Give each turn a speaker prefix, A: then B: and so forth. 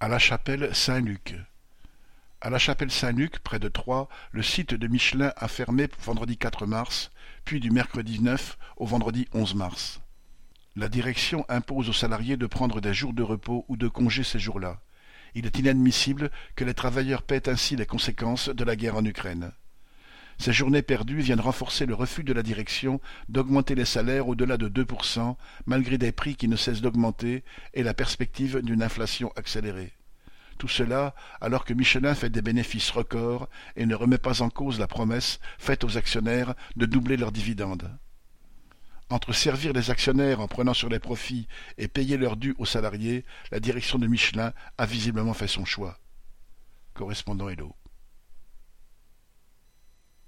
A: À la chapelle Saint-Luc. À la chapelle Saint-Luc, près de Troyes, le site de Michelin a fermé vendredi 4 mars, puis du mercredi 9 au vendredi 11 mars. La direction impose aux salariés de prendre des jours de repos ou de congés ces jours-là. Il est inadmissible que les travailleurs paient ainsi les conséquences de la guerre en Ukraine. Ces journées perdues viennent renforcer le refus de la direction d'augmenter les salaires au-delà de 2%, malgré des prix qui ne cessent d'augmenter et la perspective d'une inflation accélérée. Tout cela alors que Michelin fait des bénéfices records et ne remet pas en cause la promesse faite aux actionnaires de doubler leurs dividendes. Entre servir les actionnaires en prenant sur les profits et payer leurs dû aux salariés, la direction de Michelin a visiblement fait son choix. Correspondant Hello.